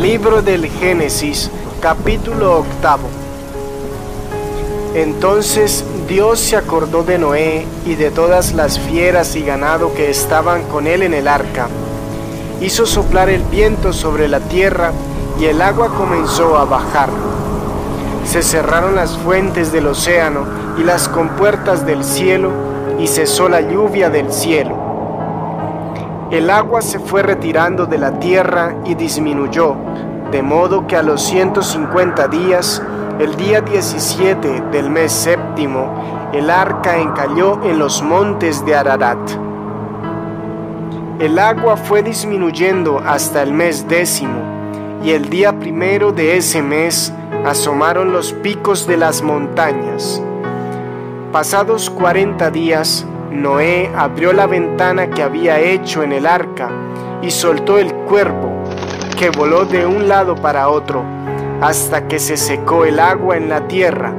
Libro del Génesis, capítulo octavo. Entonces Dios se acordó de Noé y de todas las fieras y ganado que estaban con él en el arca. Hizo soplar el viento sobre la tierra y el agua comenzó a bajar. Se cerraron las fuentes del océano y las compuertas del cielo y cesó la lluvia del cielo. El agua se fue retirando de la tierra y disminuyó, de modo que a los 150 días, el día 17 del mes séptimo, el arca encalló en los montes de Ararat. El agua fue disminuyendo hasta el mes décimo, y el día primero de ese mes asomaron los picos de las montañas. Pasados cuarenta días, Noé abrió la ventana que había hecho en el arca y soltó el cuervo, que voló de un lado para otro, hasta que se secó el agua en la tierra.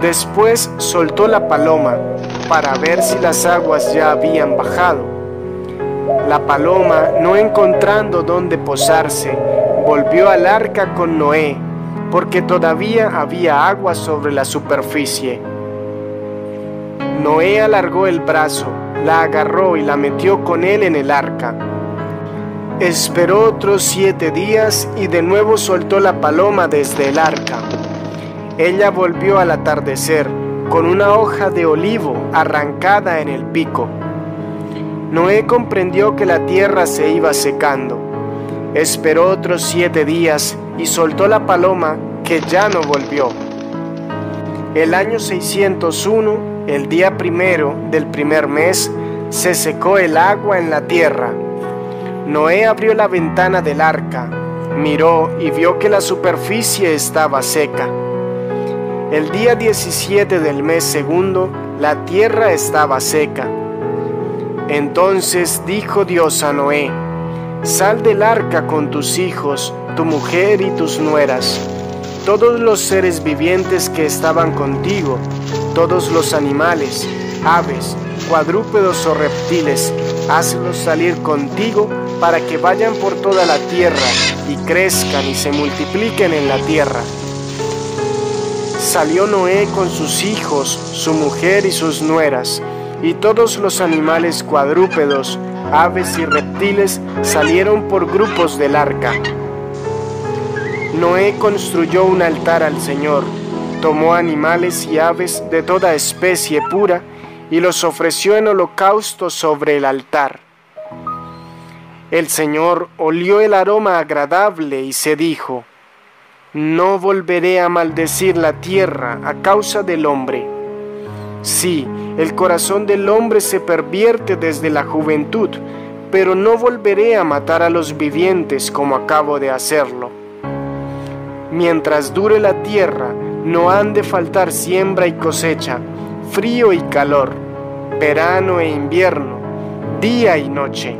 Después soltó la paloma para ver si las aguas ya habían bajado. La paloma, no encontrando dónde posarse, volvió al arca con Noé, porque todavía había agua sobre la superficie. Noé alargó el brazo, la agarró y la metió con él en el arca. Esperó otros siete días y de nuevo soltó la paloma desde el arca. Ella volvió al atardecer con una hoja de olivo arrancada en el pico. Noé comprendió que la tierra se iba secando. Esperó otros siete días y soltó la paloma que ya no volvió. El año 601 el día primero del primer mes se secó el agua en la tierra. Noé abrió la ventana del arca, miró y vio que la superficie estaba seca. El día 17 del mes segundo, la tierra estaba seca. Entonces dijo Dios a Noé, Sal del arca con tus hijos, tu mujer y tus nueras, todos los seres vivientes que estaban contigo, todos los animales, aves, cuadrúpedos o reptiles, hazlos salir contigo para que vayan por toda la tierra y crezcan y se multipliquen en la tierra. Salió Noé con sus hijos, su mujer y sus nueras, y todos los animales cuadrúpedos, aves y reptiles salieron por grupos del arca. Noé construyó un altar al Señor tomó animales y aves de toda especie pura y los ofreció en holocausto sobre el altar. El Señor olió el aroma agradable y se dijo, No volveré a maldecir la tierra a causa del hombre. Sí, el corazón del hombre se pervierte desde la juventud, pero no volveré a matar a los vivientes como acabo de hacerlo. Mientras dure la tierra, no han de faltar siembra y cosecha, frío y calor, verano e invierno, día y noche